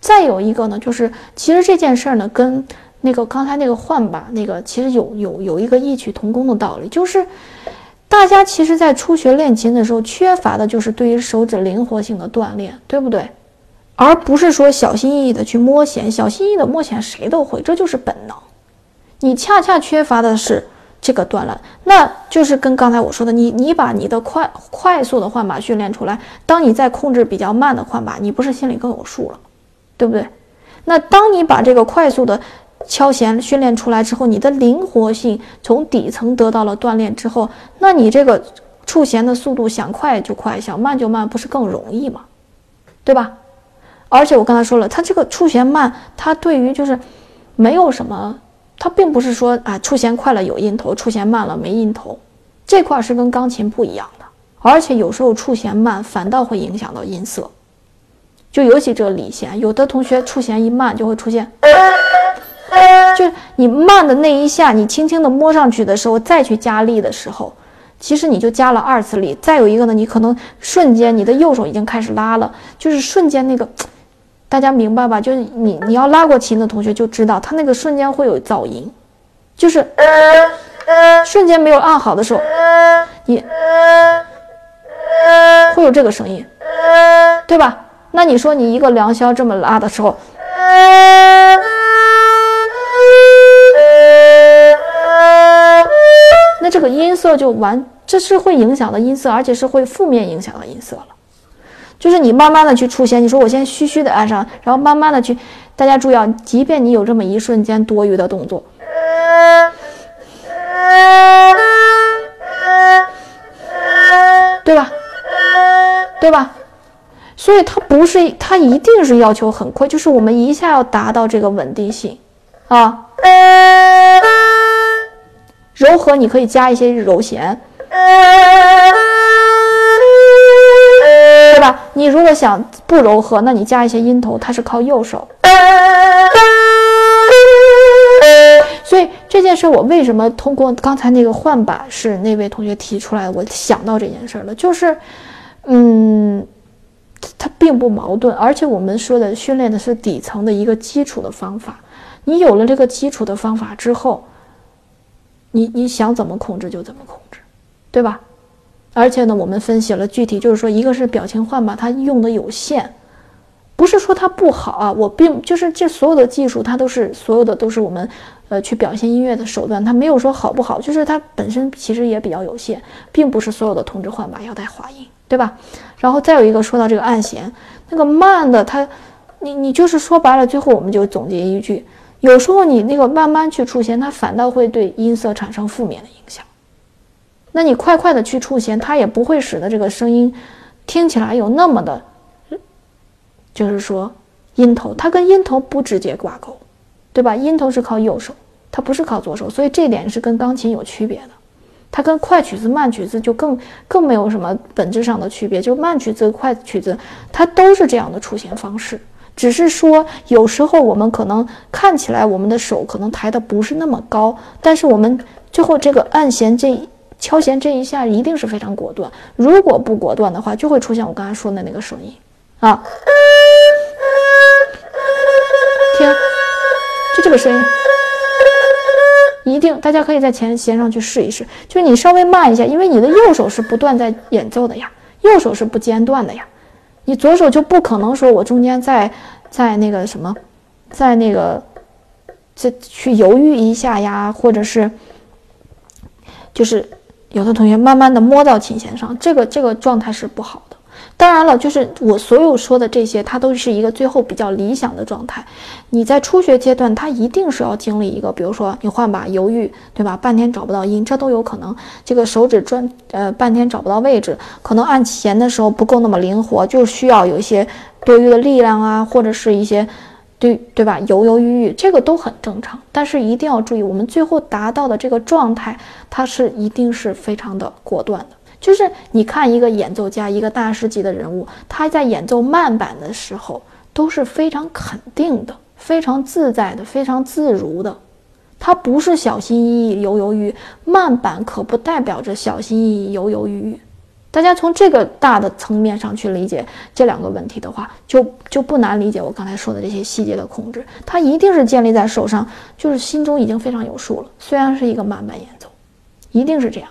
再有一个呢，就是其实这件事儿呢，跟那个刚才那个换把那个其实有有有一个异曲同工的道理，就是大家其实，在初学练琴的时候，缺乏的就是对于手指灵活性的锻炼，对不对？而不是说小心翼翼的去摸弦，小心翼翼的摸弦谁都会，这就是本能。你恰恰缺乏的是这个锻炼，那就是跟刚才我说的，你你把你的快快速的换把训练出来，当你在控制比较慢的换把，你不是心里更有数了？对不对？那当你把这个快速的敲弦训练出来之后，你的灵活性从底层得到了锻炼之后，那你这个触弦的速度想快就快，想慢就慢，不是更容易吗？对吧？而且我刚才说了，它这个触弦慢，它对于就是没有什么，它并不是说啊触弦快了有音头，触弦慢了没音头，这块是跟钢琴不一样的。而且有时候触弦慢反倒会影响到音色。就尤其这个理弦，有的同学触弦一慢就会出现，就是你慢的那一下，你轻轻的摸上去的时候，再去加力的时候，其实你就加了二次力。再有一个呢，你可能瞬间你的右手已经开始拉了，就是瞬间那个，大家明白吧？就是你你要拉过琴的同学就知道，他那个瞬间会有噪音，就是瞬间没有按好的时候，你 会有这个声音，对吧？那你说你一个良箫这么拉的时候，那这个音色就完，这是会影响的音色，而且是会负面影响的音色了。就是你慢慢的去出弦，你说我先虚虚的按上，然后慢慢的去，大家注意啊，即便你有这么一瞬间多余的动作，对吧？对吧？所以它不是，它一定是要求很快，就是我们一下要达到这个稳定性，啊，柔和你可以加一些柔弦，对吧？你如果想不柔和，那你加一些音头，它是靠右手。所以这件事我为什么通过刚才那个换把是那位同学提出来，我想到这件事了，就是，嗯。它并不矛盾，而且我们说的训练的是底层的一个基础的方法。你有了这个基础的方法之后，你你想怎么控制就怎么控制，对吧？而且呢，我们分析了具体，就是说，一个是表情换把，它用的有限，不是说它不好啊。我并就是这所有的技术，它都是所有的都是我们呃去表现音乐的手段，它没有说好不好，就是它本身其实也比较有限，并不是所有的同质换把要带滑音。对吧？然后再有一个说到这个按弦，那个慢的，它，你你就是说白了，最后我们就总结一句：有时候你那个慢慢去触弦，它反倒会对音色产生负面的影响。那你快快的去触弦，它也不会使得这个声音听起来有那么的，就是说音头，它跟音头不直接挂钩，对吧？音头是靠右手，它不是靠左手，所以这点是跟钢琴有区别的。它跟快曲子、慢曲子就更更没有什么本质上的区别，就慢曲子、快曲子，它都是这样的出弦方式，只是说有时候我们可能看起来我们的手可能抬的不是那么高，但是我们最后这个按弦这敲弦这一下一定是非常果断，如果不果断的话，就会出现我刚才说的那个声音。啊，听，就这个声音。一定，大家可以在前弦上去试一试，就是你稍微慢一下，因为你的右手是不断在演奏的呀，右手是不间断的呀，你左手就不可能说我中间在在那个什么，在那个在去犹豫一下呀，或者是就是有的同学慢慢的摸到琴弦上，这个这个状态是不好的。当然了，就是我所有说的这些，它都是一个最后比较理想的状态。你在初学阶段，它一定是要经历一个，比如说你换把犹豫，对吧？半天找不到音，这都有可能。这个手指转，呃，半天找不到位置，可能按弦的时候不够那么灵活，就需要有一些多余的力量啊，或者是一些对对吧？犹犹豫豫，这个都很正常。但是一定要注意，我们最后达到的这个状态，它是一定是非常的果断的。就是你看一个演奏家，一个大师级的人物，他在演奏慢板的时候都是非常肯定的、非常自在的、非常自如的。他不是小心翼翼、犹犹豫豫。慢板可不代表着小心翼翼、犹犹豫豫。大家从这个大的层面上去理解这两个问题的话，就就不难理解我刚才说的这些细节的控制。它一定是建立在手上，就是心中已经非常有数了。虽然是一个慢板演奏，一定是这样。